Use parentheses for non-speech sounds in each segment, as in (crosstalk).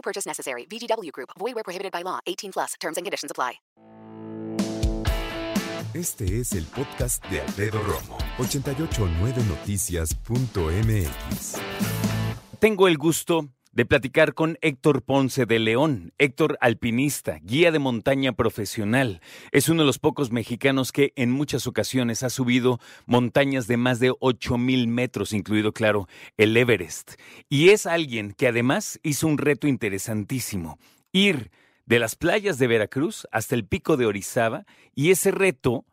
No purchase necessary. VGW Group. Void where prohibited by law. 18 plus. Terms and conditions apply. Este es el podcast de Alfredo Romo. 889noticias.mx. Tengo el gusto de platicar con Héctor Ponce de León. Héctor, alpinista, guía de montaña profesional. Es uno de los pocos mexicanos que en muchas ocasiones ha subido montañas de más de 8.000 metros, incluido, claro, el Everest. Y es alguien que además hizo un reto interesantísimo, ir de las playas de Veracruz hasta el pico de Orizaba, y ese reto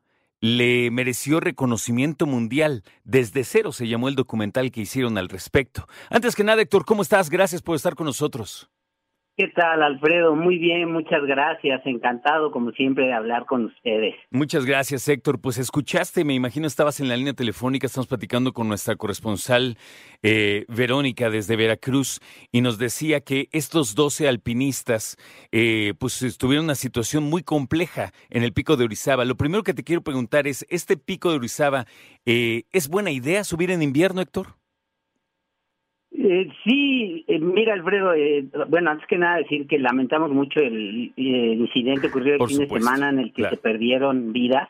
le mereció reconocimiento mundial. Desde cero se llamó el documental que hicieron al respecto. Antes que nada, Héctor, ¿cómo estás? Gracias por estar con nosotros. ¿Qué tal, Alfredo? Muy bien, muchas gracias. Encantado, como siempre, de hablar con ustedes. Muchas gracias, Héctor. Pues escuchaste, me imagino estabas en la línea telefónica, estamos platicando con nuestra corresponsal eh, Verónica desde Veracruz y nos decía que estos 12 alpinistas eh, pues estuvieron en una situación muy compleja en el pico de Orizaba. Lo primero que te quiero preguntar es, ¿este pico de Orizaba eh, es buena idea subir en invierno, Héctor? Eh, sí, eh, mira Alfredo, eh, bueno, antes que nada decir que lamentamos mucho el, incidente ocurrido el fin de semana en el que se perdieron vidas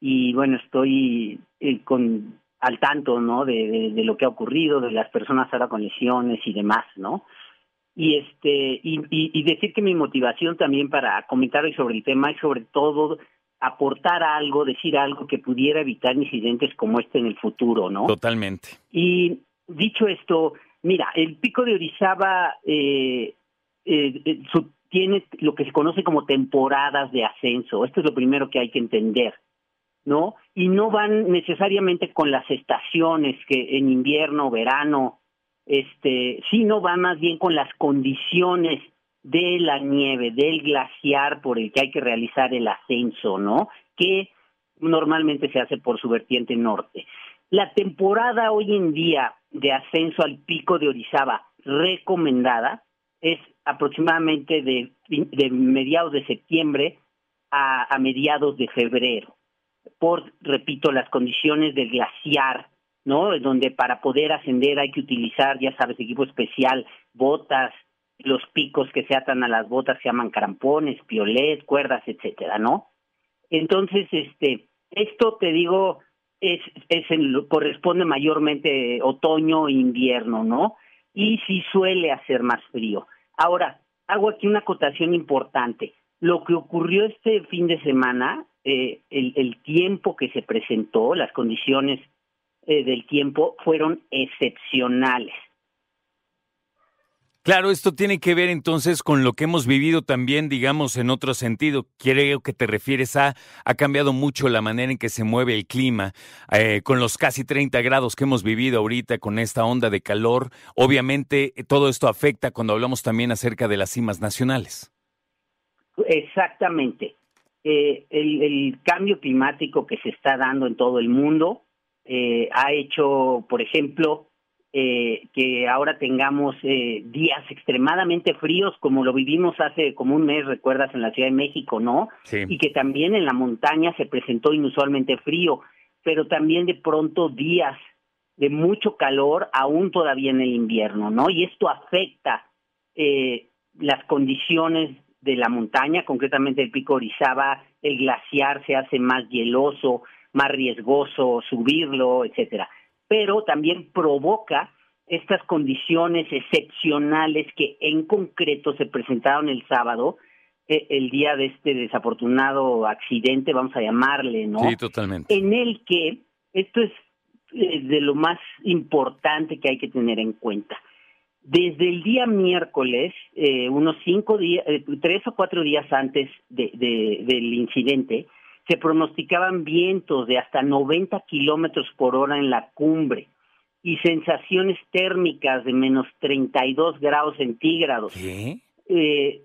y bueno, estoy con al tanto, ¿no? De, de, lo que ha ocurrido, de las personas ahora con lesiones y demás, ¿no? Y este y, y, decir que mi motivación también para comentar hoy sobre el tema es sobre todo aportar algo, decir algo que pudiera evitar incidentes como este en el futuro, ¿no? Totalmente. Y dicho esto, mira, el pico de Orizaba eh, eh, eh tiene lo que se conoce como temporadas de ascenso. Esto es lo primero que hay que entender, ¿no? Y no van necesariamente con las estaciones que en invierno, verano, este, sino van más bien con las condiciones de la nieve, del glaciar por el que hay que realizar el ascenso, ¿no? Que normalmente se hace por su vertiente norte. La temporada hoy en día de ascenso al pico de Orizaba recomendada es aproximadamente de, de mediados de septiembre a, a, mediados de febrero, por, repito, las condiciones del glaciar, ¿no? Donde para poder ascender hay que utilizar, ya sabes, equipo especial, botas, los picos que se atan a las botas se llaman crampones, piolet, cuerdas, etcétera, ¿no? Entonces, este, esto te digo, es, es corresponde mayormente otoño e invierno, ¿no? Y sí suele hacer más frío. Ahora, hago aquí una acotación importante. Lo que ocurrió este fin de semana, eh, el, el, tiempo que se presentó, las condiciones eh, del tiempo fueron excepcionales. Claro, esto tiene que ver entonces con lo que hemos vivido también, digamos, en otro sentido. Creo que te refieres a, ha cambiado mucho la manera en que se mueve el clima, eh, con los casi 30 grados que hemos vivido ahorita, con esta onda de calor. Obviamente, todo esto afecta cuando hablamos también acerca de las cimas nacionales. Exactamente. Eh, el, cambio climático que se está dando en todo el mundo eh, ha hecho, por ejemplo, eh, que ahora tengamos eh, días extremadamente fríos como lo vivimos hace como un mes, recuerdas, en la Ciudad de México, ¿no? Y que también en la montaña se presentó inusualmente frío, pero también de pronto días de mucho calor aún todavía en el invierno, ¿no? Y esto afecta eh, las condiciones de la montaña, concretamente el pico Orizaba, el glaciar se hace más hieloso, más riesgoso subirlo, etcétera pero también provoca estas condiciones excepcionales que en concreto se presentaron el sábado, eh, el día de este desafortunado accidente, vamos a llamarle, ¿no? Sí, totalmente. En el que esto es eh, de lo más importante que hay que tener en cuenta. Desde el día miércoles, eh, unos cinco días, tres o cuatro días antes de, del incidente, se pronosticaban vientos de hasta 90 kilómetros por hora en la cumbre. y sensaciones térmicas de menos 32 grados centígrados. ¿Qué? Eh,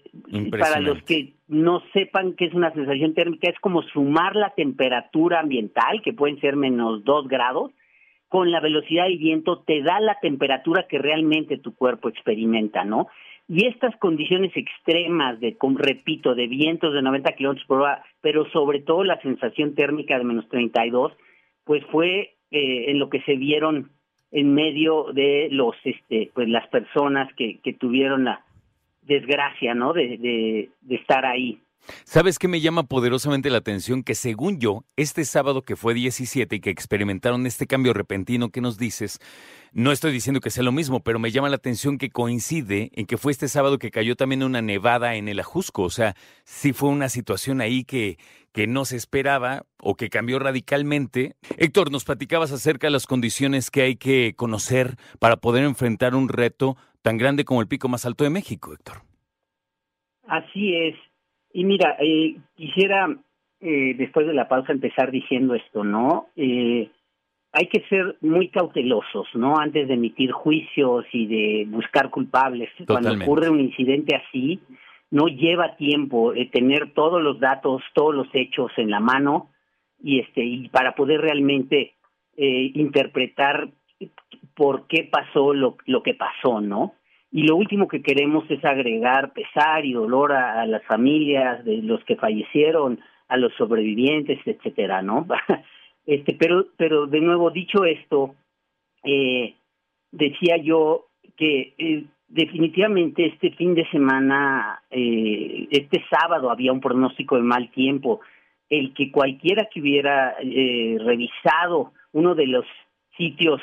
para los que no sepan qué es una sensación térmica, es como sumar la temperatura ambiental, que pueden ser menos 2 grados, con la velocidad del viento, te da la temperatura que realmente tu cuerpo experimenta, ¿no? Y estas condiciones extremas de, como repito, de vientos de 90 kilómetros por hora, pero sobre todo la sensación térmica de menos 32, pues fue eh, en lo que se vieron en medio de los, este, pues las personas que, que tuvieron la desgracia, ¿no? De, estar ahí. ¿Sabes qué me llama poderosamente la atención? Que según yo, este sábado que fue 17 y que experimentaron este cambio repentino que nos dices, no estoy diciendo que sea lo mismo, pero me llama la atención que coincide en que fue este sábado que cayó también una nevada en el Ajusco. O sea, sí fue una situación ahí que, que no se esperaba o que cambió radicalmente. Héctor, nos platicabas acerca de las condiciones que hay que conocer para poder enfrentar un reto tan grande como el pico más alto de México, Héctor. Así es. Y mira, eh, quisiera eh, después de la pausa empezar diciendo esto, ¿no? Eh, hay que ser muy cautelosos, ¿no? Antes de emitir juicios y de buscar culpables. Cuando ocurre un incidente así, no lleva tiempo eh, tener todos los datos, todos los hechos en la mano y este y para poder realmente eh, interpretar por qué pasó lo, lo que pasó, ¿no? Y lo último que queremos es agregar pesar y dolor a, las familias de los que fallecieron, a los sobrevivientes, etcétera, ¿no? (laughs) este, pero, pero de nuevo dicho esto, eh, decía yo que eh, definitivamente este fin de semana, eh, este sábado había un pronóstico de mal tiempo, el que cualquiera que hubiera eh, revisado uno de los sitios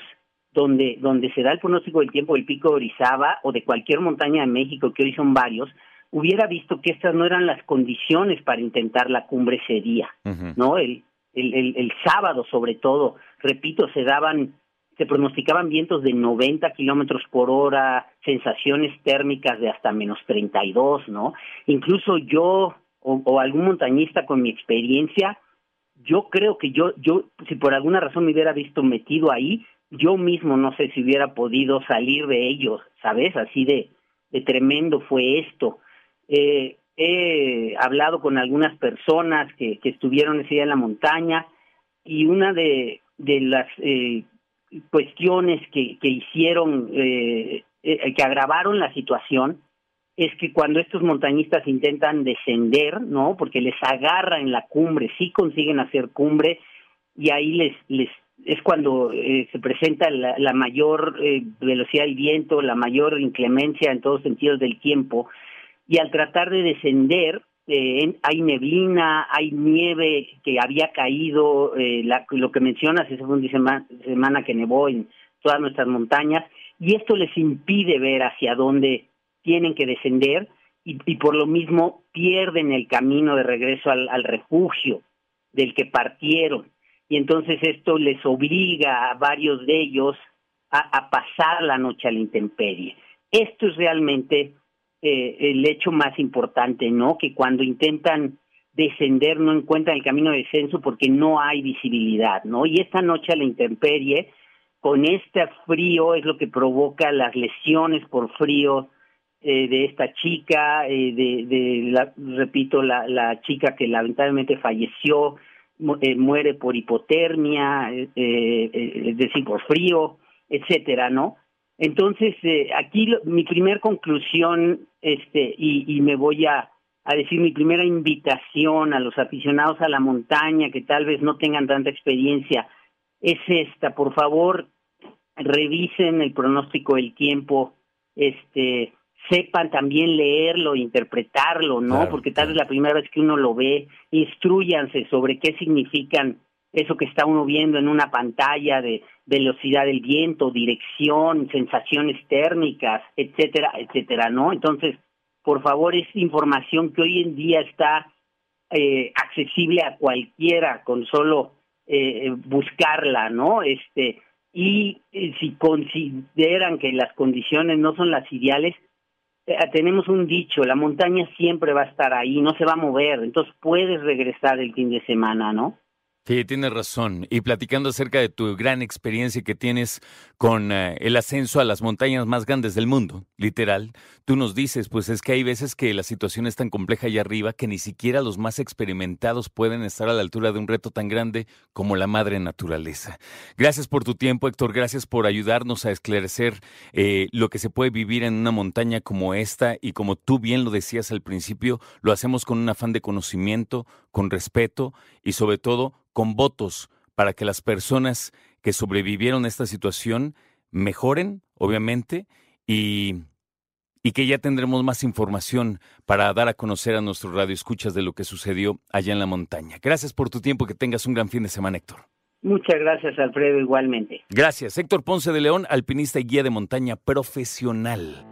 donde, donde se da el pronóstico del tiempo del pico de Orizaba o de cualquier montaña de México, que hoy son varios, hubiera visto que estas no eran las condiciones para intentar la cumbre ese día, ¿no? El, el, el, el, sábado, sobre todo, repito, se daban, se pronosticaban vientos de 90 kilómetros por hora, sensaciones térmicas de hasta menos 32, ¿no? Incluso yo o, o algún montañista con mi experiencia, yo creo que yo, yo, si por alguna razón me hubiera visto metido ahí, yo mismo no sé si hubiera podido salir de ellos, ¿sabes? Así de, de tremendo fue esto. Eh, he hablado con algunas personas que, que estuvieron ese día en la montaña y una de, las eh, cuestiones que, hicieron, eh, eh, que agravaron la situación, es que cuando estos montañistas intentan descender, ¿no? Porque les agarra en la cumbre, sí consiguen hacer cumbre y ahí les es cuando eh, se presenta la, la mayor eh, velocidad del viento, la mayor inclemencia en todos sentidos del tiempo, y al tratar de descender, eh, hay neblina, hay nieve que había caído, eh, la, lo que mencionas, ese fue un semana, que nevó en todas nuestras montañas, y esto les impide ver hacia dónde tienen que descender, y, por lo mismo pierden el camino de regreso al refugio del que partieron y entonces esto les obliga a varios de ellos a, pasar la noche a la intemperie. Esto es realmente eh, el hecho más importante, ¿no? Que cuando intentan descender no encuentran el camino de descenso porque no hay visibilidad, ¿no? Y esta noche a la intemperie, con este frío, es lo que provoca las lesiones por frío eh, de esta chica, eh, de, de la, repito, la, chica que lamentablemente falleció, muere por hipotermia, eh, eh, es decir, por frío, etcétera, ¿no? Entonces, eh, aquí mi primer conclusión, este, y, y me voy a, a decir mi primera invitación a los aficionados a la montaña que tal vez no tengan tanta experiencia, es esta, por favor, revisen el pronóstico del tiempo, este, sepan también leerlo, interpretarlo, ¿no? Claro, Porque tal vez la primera vez que uno lo ve, instruyanse sobre qué significan eso que está uno viendo en una pantalla de velocidad del viento, dirección, sensaciones térmicas, etcétera, etcétera, ¿no? Entonces, por favor, es información que hoy en día está eh, accesible a cualquiera con solo eh, buscarla, ¿no? Este y eh, si consideran que las condiciones no son las ideales, eh, tenemos un dicho, la montaña siempre va a estar ahí, no se va a mover, entonces puedes regresar el fin de semana, ¿no? Sí, tienes razón. Y platicando acerca de tu gran experiencia que tienes con eh, el ascenso a las montañas más grandes del mundo, literal, tú nos dices, pues es que hay veces que la situación es tan compleja allá arriba que ni siquiera los más experimentados pueden estar a la altura de un reto tan grande como la madre naturaleza. Gracias por tu tiempo, Héctor. Gracias por ayudarnos a esclarecer eh, lo que se puede vivir en una montaña como esta y como tú bien lo decías al principio, lo hacemos con un afán de conocimiento, con respeto y sobre todo con votos para que las personas que sobrevivieron a esta situación mejoren, obviamente, y, y que ya tendremos más información para dar a conocer a nuestros radioescuchas de lo que sucedió allá en la montaña. Gracias por tu tiempo, que tengas un gran fin de semana, Héctor. Muchas gracias, Alfredo, igualmente. Gracias. Héctor Ponce de León, alpinista y guía de montaña profesional.